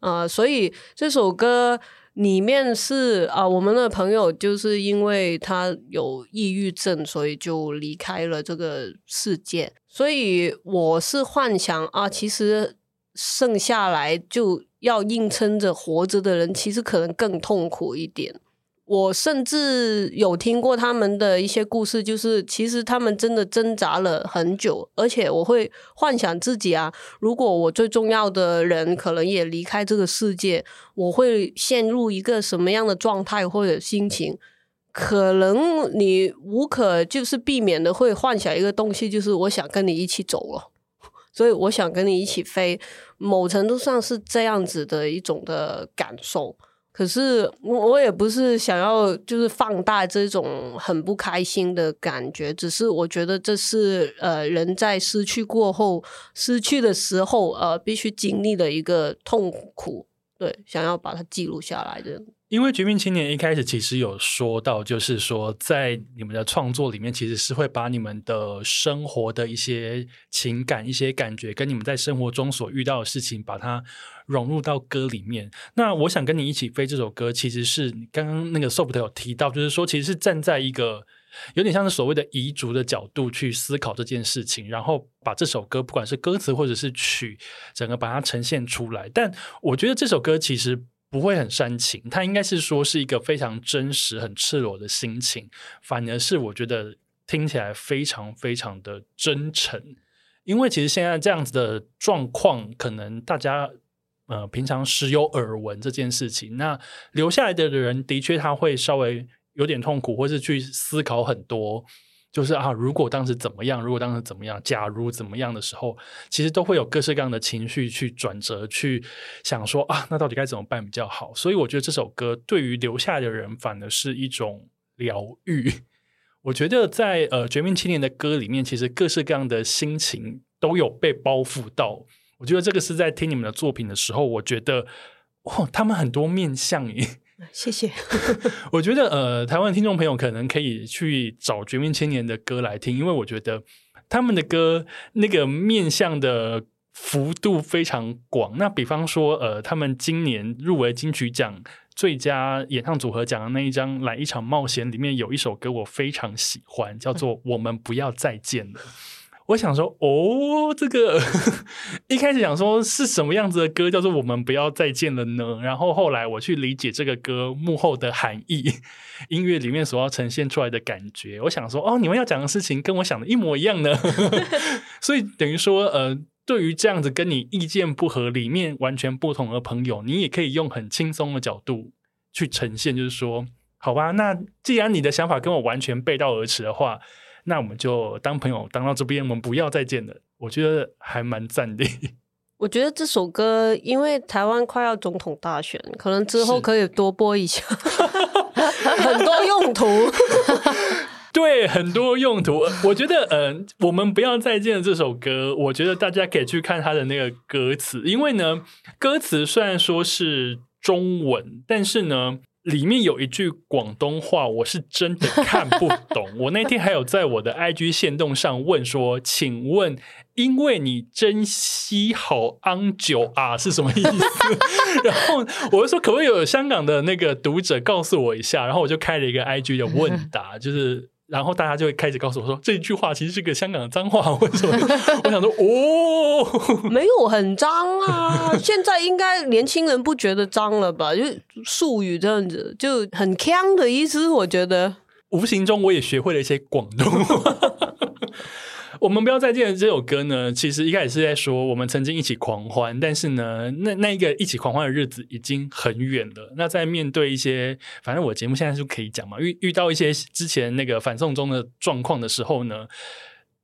呃，所以这首歌里面是啊、我们的朋友就是因为他有抑郁症，所以就离开了这个世界。所以我是幻想啊，其实剩下来就要硬撑着活着的人，其实可能更痛苦一点。我甚至有听过他们的一些故事，就是其实他们真的挣扎了很久，而且我会幻想自己啊，如果我最重要的人可能也离开这个世界，我会陷入一个什么样的状态或者心情？可能你无可就是避免的会幻想一个东西，就是我想跟你一起走了，所以我想跟你一起飞，某程度上是这样子的一种的感受。可是我我也不是想要就是放大这种很不开心的感觉，只是我觉得这是呃人在失去过后失去的时候呃必须经历的一个痛苦，对，想要把它记录下来的。因为《绝命青年》一开始其实有说到，就是说在你们的创作里面，其实是会把你们的生活的一些情感、一些感觉，跟你们在生活中所遇到的事情，把它融入到歌里面。那我想跟你一起飞这首歌，其实是刚刚那个 Soft 有提到，就是说其实是站在一个有点像是所谓的彝族的角度去思考这件事情，然后把这首歌不管是歌词或者是曲，整个把它呈现出来。但我觉得这首歌其实。不会很煽情，它应该是说是一个非常真实、很赤裸的心情，反而是我觉得听起来非常非常的真诚。因为其实现在这样子的状况，可能大家呃平常时有耳闻这件事情，那留下来的人的确他会稍微有点痛苦，或是去思考很多。就是啊，如果当时怎么样，如果当时怎么样，假如怎么样的时候，其实都会有各式各样的情绪去转折，去想说啊，那到底该怎么办比较好？所以我觉得这首歌对于留下的人反而是一种疗愈。我觉得在呃《绝命青年》的歌里面，其实各式各样的心情都有被包覆到。我觉得这个是在听你们的作品的时候，我觉得哇，他们很多面向耶。谢谢。[LAUGHS] 我觉得呃，台湾听众朋友可能可以去找《绝命青年》的歌来听，因为我觉得他们的歌那个面向的幅度非常广。那比方说，呃，他们今年入围金曲奖最佳演唱组合奖的那一张《来一场冒险》里面有一首歌我非常喜欢，叫做《我们不要再见了》。我想说，哦，这个 [LAUGHS] 一开始想说是什么样子的歌，叫做“我们不要再见了”呢？然后后来我去理解这个歌幕后的含义，音乐里面所要呈现出来的感觉。我想说，哦，你们要讲的事情跟我想的一模一样呢。[LAUGHS] 所以等于说，呃，对于这样子跟你意见不合、里面完全不同的朋友，你也可以用很轻松的角度去呈现，就是说，好吧，那既然你的想法跟我完全背道而驰的话。那我们就当朋友，当到这边，我们不要再见了。我觉得还蛮赞的。[LAUGHS] 我觉得这首歌，因为台湾快要总统大选，可能之后可以多播一下，[LAUGHS] 很多用途。[LAUGHS] 对，很多用途。我觉得，嗯、呃，我们不要再见了这首歌，我觉得大家可以去看它的那个歌词，因为呢，歌词虽然说是中文，但是呢。里面有一句广东话，我是真的看不懂。我那天还有在我的 IG 限动上问说：“请问，因为你珍惜好安久啊，是什么意思？” [LAUGHS] 然后我就说：“可不可以有香港的那个读者告诉我一下？”然后我就开了一个 IG 的问答，就是。然后大家就会开始告诉我说，这句话其实是个香港的脏话，为什么？[LAUGHS] 我想说，哦，没有很脏啊，[LAUGHS] 现在应该年轻人不觉得脏了吧？就术语这样子，就很腔的意思，我觉得。无形中我也学会了一些广东话。我们不要再见了这首歌呢，其实一开始是在说我们曾经一起狂欢，但是呢，那那一个一起狂欢的日子已经很远了。那在面对一些，反正我节目现在就可以讲嘛，遇遇到一些之前那个反送中的状况的时候呢，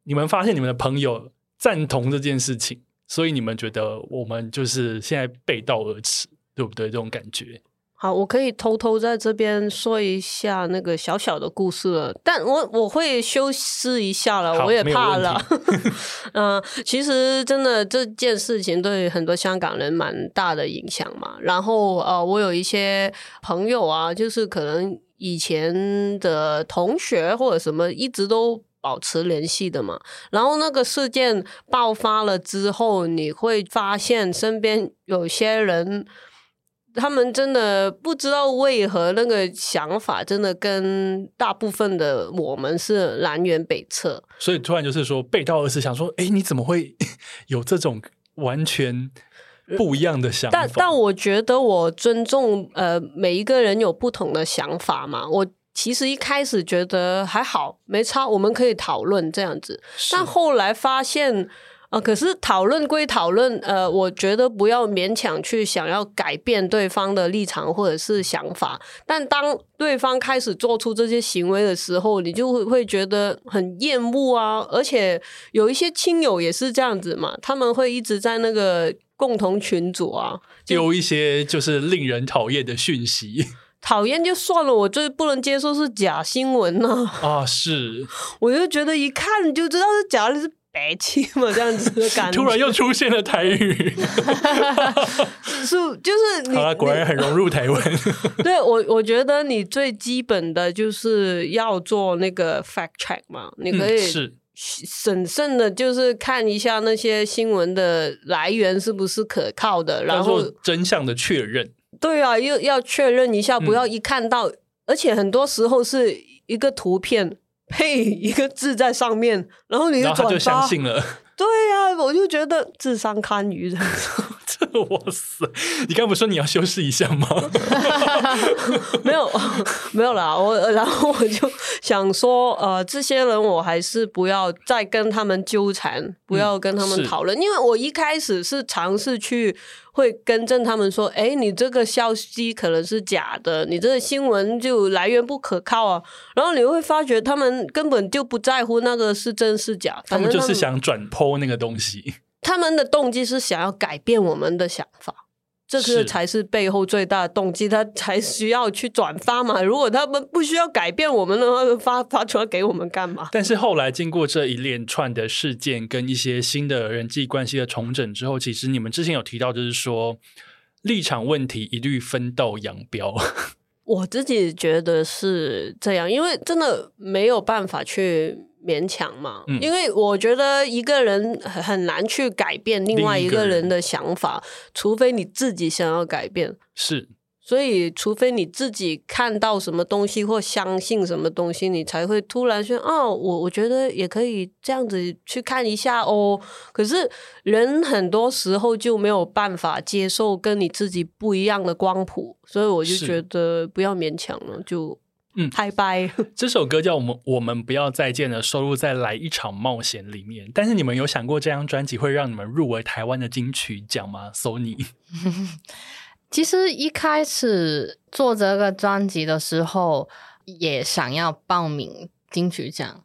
你们发现你们的朋友赞同这件事情，所以你们觉得我们就是现在背道而驰，对不对？这种感觉。好，我可以偷偷在这边说一下那个小小的故事了，但我我会修饰一下了，我也怕了。[LAUGHS] 嗯、呃，其实真的这件事情对很多香港人蛮大的影响嘛。然后呃，我有一些朋友啊，就是可能以前的同学或者什么，一直都保持联系的嘛。然后那个事件爆发了之后，你会发现身边有些人。他们真的不知道为何那个想法真的跟大部分的我们是南辕北辙，所以突然就是说背道而驰，想说，哎，你怎么会 [LAUGHS] 有这种完全不一样的想法？但但我觉得我尊重呃每一个人有不同的想法嘛。我其实一开始觉得还好，没差，我们可以讨论这样子，但后来发现。可是讨论归讨论，呃，我觉得不要勉强去想要改变对方的立场或者是想法。但当对方开始做出这些行为的时候，你就会会觉得很厌恶啊。而且有一些亲友也是这样子嘛，他们会一直在那个共同群组啊，丢一些就是令人讨厌的讯息。讨厌就算了，我最不能接受是假新闻呢。啊，是，我就觉得一看就知道是假的，是。白气嘛，这样子的感觉。[LAUGHS] 突然又出现了台语，[LAUGHS] 是就是你。好了，果然很融入台湾。[LAUGHS] 对我，我觉得你最基本的就是要做那个 fact check 嘛，你可以是审慎的，就是看一下那些新闻的来源是不是可靠的，然后真相的确认。对啊，又要确认一下，不要一看到，嗯、而且很多时候是一个图片。配一个字在上面，然后你就转发，就相信了。对呀、啊，我就觉得智商堪虞这样子。[LAUGHS] 哇塞！你刚不说你要修饰一下吗？[LAUGHS] 没有，没有啦。我 [LAUGHS] 然后我就想说，呃，这些人我还是不要再跟他们纠缠，不要跟他们讨论，嗯、因为我一开始是尝试去会更正他们说，哎，你这个消息可能是假的，你这个新闻就来源不可靠啊。然后你会发觉他们根本就不在乎那个是真是假，他们就是想转 po 那个东西。他们的动机是想要改变我们的想法，这个才是背后最大的动机，他才需要去转发嘛。如果他们不需要改变我们的话，发发出来给我们干嘛？但是后来经过这一连串的事件跟一些新的人际关系的重整之后，其实你们之前有提到，就是说立场问题一律分道扬镳。[LAUGHS] 我自己觉得是这样，因为真的没有办法去。勉强嘛，嗯，因为我觉得一个人很难去改变另外一个人的想法，除非你自己想要改变。是。所以，除非你自己看到什么东西或相信什么东西，你才会突然说：“哦，我我觉得也可以这样子去看一下哦。”可是，人很多时候就没有办法接受跟你自己不一样的光谱，所以我就觉得不要勉强了，就。嗯，拜拜。这首歌叫《我们我们不要再见了》，收录在《来一场冒险》里面。但是你们有想过这张专辑会让你们入围台湾的金曲奖吗？Sony？[LAUGHS] 其实一开始做这个专辑的时候，也想要报名金曲奖。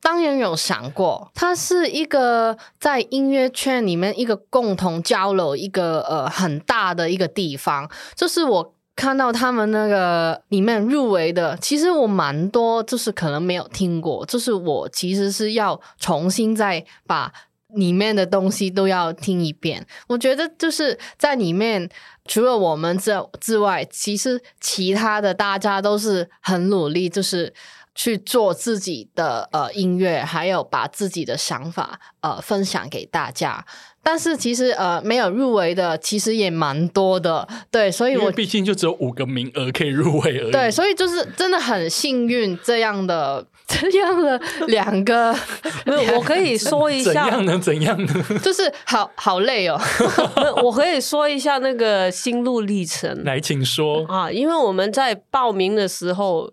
当然有想过，它是一个在音乐圈里面一个共同交流一个呃很大的一个地方，就是我。看到他们那个里面入围的，其实我蛮多，就是可能没有听过，就是我其实是要重新再把里面的东西都要听一遍。我觉得就是在里面，除了我们之之外，其实其他的大家都是很努力，就是去做自己的呃音乐，还有把自己的想法呃分享给大家。但是其实呃没有入围的其实也蛮多的，对，所以我毕竟就只有五个名额可以入围而已。对，所以就是真的很幸运这样的 [LAUGHS] 这样的两个，[LAUGHS] 没有我可以说一下怎样呢？怎样呢？[LAUGHS] 就是好好累哦。我可以说一下那个心路历程。来，请说啊，因为我们在报名的时候，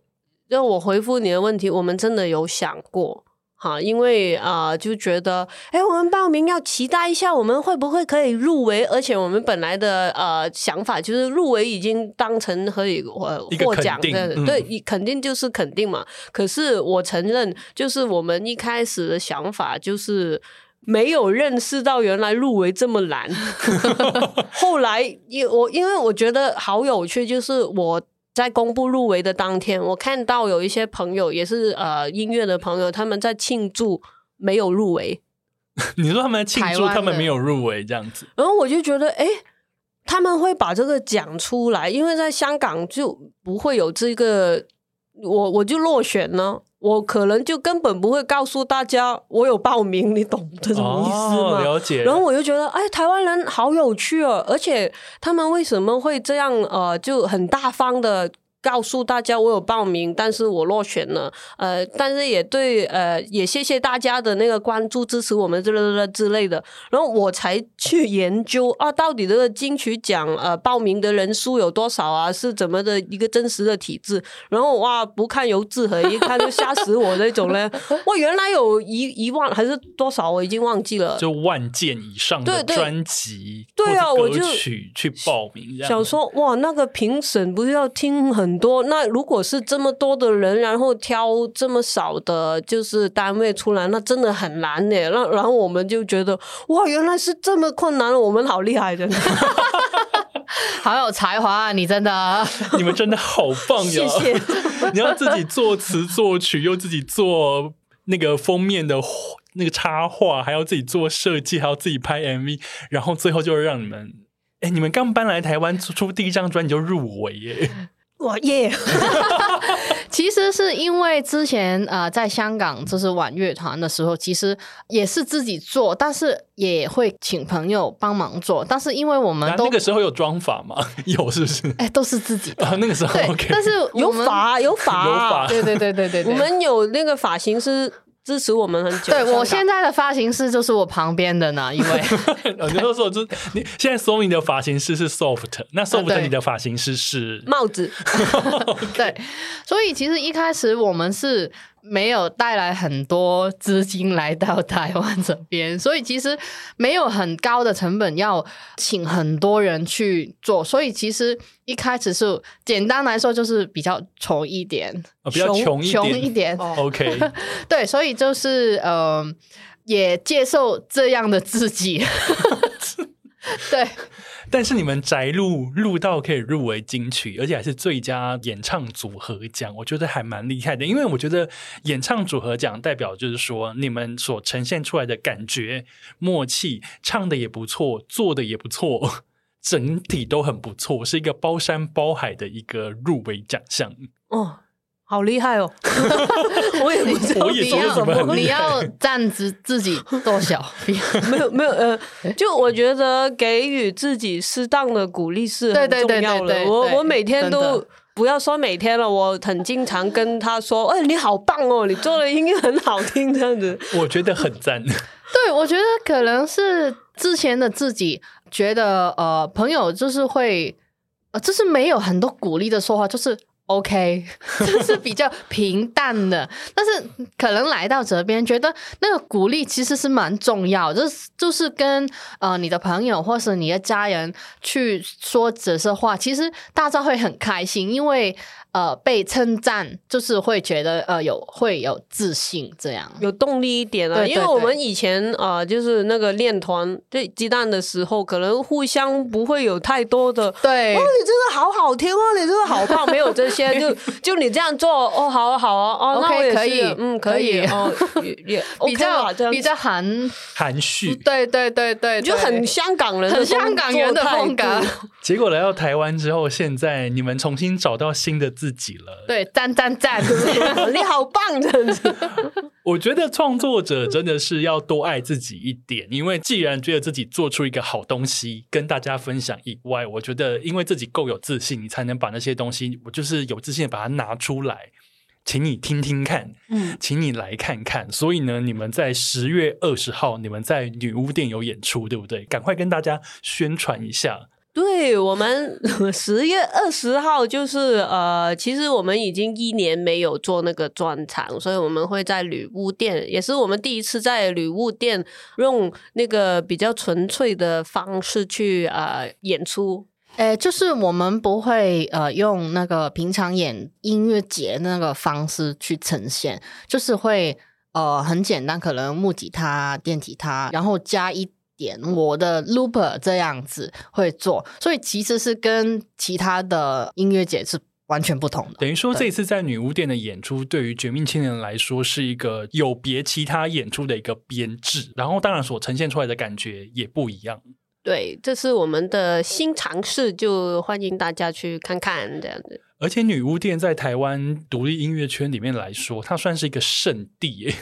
就我回复你的问题，我们真的有想过。啊，因为啊、呃，就觉得，哎，我们报名要期待一下，我们会不会可以入围？而且我们本来的呃想法就是入围已经当成可以呃获奖的，嗯、对，肯定就是肯定嘛。可是我承认，就是我们一开始的想法就是没有认识到原来入围这么难。[LAUGHS] [LAUGHS] 后来，因我因为我觉得好有趣，就是我。在公布入围的当天，我看到有一些朋友也是呃音乐的朋友，他们在庆祝没有入围。[LAUGHS] 你说他们在庆祝他们没有入围这样子，然后我就觉得，哎，他们会把这个讲出来，因为在香港就不会有这个，我我就落选呢。我可能就根本不会告诉大家我有报名，你懂这种意思吗？哦，了解。然后我就觉得，哎，台湾人好有趣哦，而且他们为什么会这样？呃，就很大方的。告诉大家我有报名，但是我落选了。呃，但是也对，呃，也谢谢大家的那个关注支持我们之类的之类的。然后我才去研究啊，到底这个金曲奖呃报名的人数有多少啊？是怎么的一个真实的体制？然后哇，不看游志和一看就吓死我那种呢。[LAUGHS] 哇，原来有一一万还是多少？我已经忘记了。就万件以上的专辑，对，对啊，我就去去报名，想说哇，那个评审不是要听很。多那如果是这么多的人，然后挑这么少的，就是单位出来，那真的很难呢。那然后我们就觉得哇，原来是这么困难，我们好厉害的，[LAUGHS] 好有才华啊！你真的，你们真的好棒呀！谢谢。你要自己作词作曲，又自己做那个封面的那个插画，还要自己做设计，还要自己拍 MV，然后最后就是让你们，哎，你们刚搬来台湾出出第一张专辑就入围耶。我耶！[LAUGHS] 其实是因为之前呃在香港就是玩乐团的时候，其实也是自己做，但是也会请朋友帮忙做。但是因为我们都那个时候有妆法吗？[LAUGHS] 有是不是？哎，都是自己的。啊、[LAUGHS] 那个时候 OK。但是有法有法，有法。对对对对对，对，我们有那个发型师支持我们很久。对，我现在的发型师就是我旁边的那一位。你就说，就你现在说你的发型师是 Soft，[LAUGHS] 那 Soft 你的发型师是帽子。[LAUGHS] 对，所以其实一开始我们是。没有带来很多资金来到台湾这边，所以其实没有很高的成本要请很多人去做，所以其实一开始是简单来说就是比较穷一点，哦、比较穷一点，穷一点。哦、OK，[LAUGHS] 对，所以就是呃，也接受这样的自己，[LAUGHS] 对。但是你们宅录录到可以入围金曲，而且还是最佳演唱组合奖，我觉得还蛮厉害的。因为我觉得演唱组合奖代表就是说，你们所呈现出来的感觉、默契，唱的也不错，做的也不错，[LAUGHS] 整体都很不错，是一个包山包海的一个入围奖项哦。好厉害哦！[LAUGHS] 我也不知道你要你要站直自己多小？[LAUGHS] 没有没有呃，就我觉得给予自己适当的鼓励是很重要的。我我每天都不要说每天了，我很经常跟他说：“哎，你好棒哦，你做的音乐很好听。”这样子，我觉得很赞。对，我觉得可能是之前的自己觉得呃，朋友就是会呃，就是没有很多鼓励的说话，就是。OK，[LAUGHS] 就是比较平淡的，[LAUGHS] 但是可能来到这边，觉得那个鼓励其实是蛮重要，就是就是跟呃你的朋友或是你的家人去说这些话，其实大家会很开心，因为。呃，被称赞就是会觉得呃有会有自信，这样。有动力一点啊。因为我们以前啊、呃，就是那个练团对鸡蛋的时候，可能互相不会有太多的对。哦，你真的好好听哦，你真的好棒，没有这些，[LAUGHS] 就就你这样做哦，好啊好啊哦，那我也可以，嗯，可以，哦，也 [LAUGHS] 也比较比较含含蓄，对对对对，就很香港人，很香港人的风格。结果来到台湾之后，现在你们重新找到新的自己了。对，赞赞赞！[LAUGHS] 你好棒，这样子。[LAUGHS] 我觉得创作者真的是要多爱自己一点，因为既然觉得自己做出一个好东西跟大家分享以外，我觉得因为自己够有自信，你才能把那些东西，我就是有自信的把它拿出来，请你听听看，嗯，请你来看看。所以呢，你们在十月二十号，你们在女巫店有演出，对不对？赶快跟大家宣传一下。对，我们十月二十号就是呃，其实我们已经一年没有做那个专场，所以我们会在女巫店，也是我们第一次在女巫店用那个比较纯粹的方式去呃演出。诶，就是我们不会呃用那个平常演音乐节那个方式去呈现，就是会呃很简单，可能木吉他、电吉他，然后加一。点我的 looper 这样子会做，所以其实是跟其他的音乐节是完全不同的。等于说，这一次在女巫店的演出，对于绝命青年来说是一个有别其他演出的一个编制，然后当然所呈现出来的感觉也不一样。对，这是我们的新尝试，就欢迎大家去看看这样子。而且女巫店在台湾独立音乐圈里面来说，它算是一个圣地耶。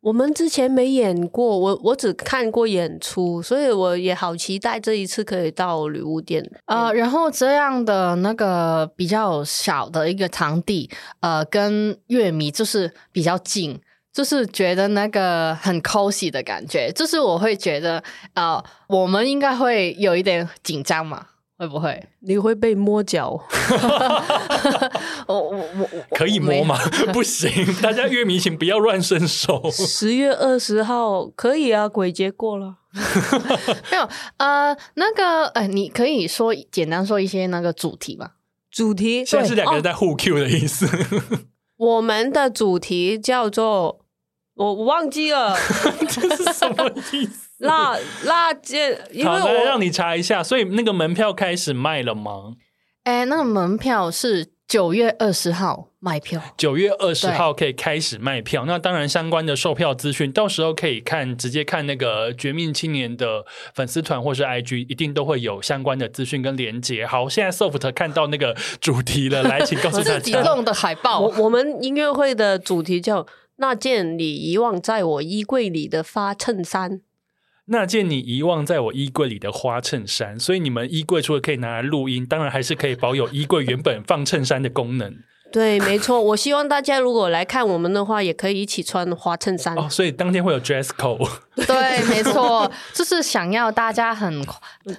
我们之前没演过，我我只看过演出，所以我也好期待这一次可以到女巫店。呃，然后这样的那个比较小的一个场地，呃，跟乐迷就是比较近，就是觉得那个很 cozy 的感觉，就是我会觉得，呃，我们应该会有一点紧张嘛。会不会？你会被摸脚？[LAUGHS] 我我我可以摸吗？[LAUGHS] 不行，大家乐迷请不要乱伸手。[LAUGHS] 十月二十号可以啊，鬼节过了。没有呃，那个呃，你可以说简单说一些那个主题吧。主题现在是两个人在互 Q 的意思。哦、我们的主题叫做我我忘记了，这是什么意思？那那件，因为我好，来让你查一下，所以那个门票开始卖了吗？哎，那个门票是九月二十号卖票，九月二十号可以开始卖票。那当然，相关的售票资讯，到时候可以看直接看那个绝命青年的粉丝团或是 IG，一定都会有相关的资讯跟连接。好，现在 Soft 看到那个主题了，来，请告诉大家。自己弄的海报，[LAUGHS] 我我们音乐会的主题叫那件你遗忘在我衣柜里的发衬衫。那件你遗忘在我衣柜里的花衬衫，所以你们衣柜除了可以拿来录音，当然还是可以保有衣柜原本放衬衫的功能。对，没错。我希望大家如果来看我们的话，也可以一起穿花衬衫。哦，所以当天会有 dress code。对，没错，就是想要大家很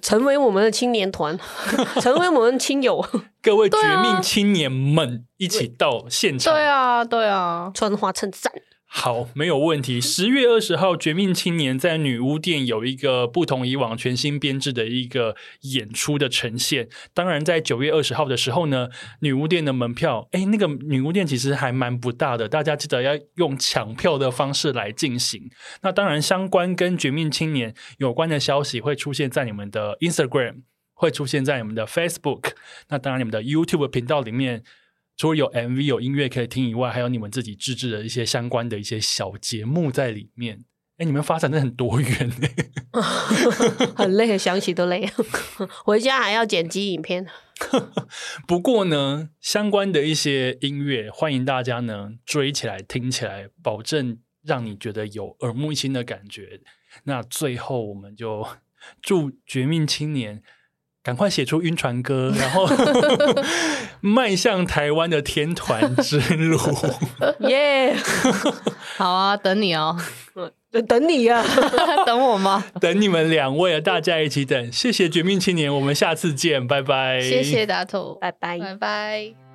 成为我们的青年团，[LAUGHS] 成为我们的亲友。各位绝命青年们，一起到现场。对啊，对啊，穿花衬衫。好，没有问题。[LAUGHS] 十月二十号，绝命青年在女巫店有一个不同以往、全新编制的一个演出的呈现。当然，在九月二十号的时候呢，女巫店的门票，哎，那个女巫店其实还蛮不大的，大家记得要用抢票的方式来进行。那当然，相关跟绝命青年有关的消息会出现在你们的 Instagram，会出现在你们的 Facebook，那当然你们的 YouTube 频道里面。除了有 MV 有音乐可以听以外，还有你们自己自制的一些相关的一些小节目在里面。哎，你们发展的很多元，[LAUGHS] 很累，想起都累。[LAUGHS] 回家还要剪辑影片。[LAUGHS] 不过呢，相关的一些音乐，欢迎大家呢追起来听起来，保证让你觉得有耳目一新的感觉。那最后，我们就祝绝命青年。赶快写出晕船歌，然后 [LAUGHS] 迈向台湾的天团之路。[LAUGHS] 耶！Yeah. 好啊，等你哦，等你呀、啊，[LAUGHS] 等我吗？等你们两位啊，大家一起等。谢谢绝命青年，我们下次见，拜拜。谢谢大头，拜拜，拜拜。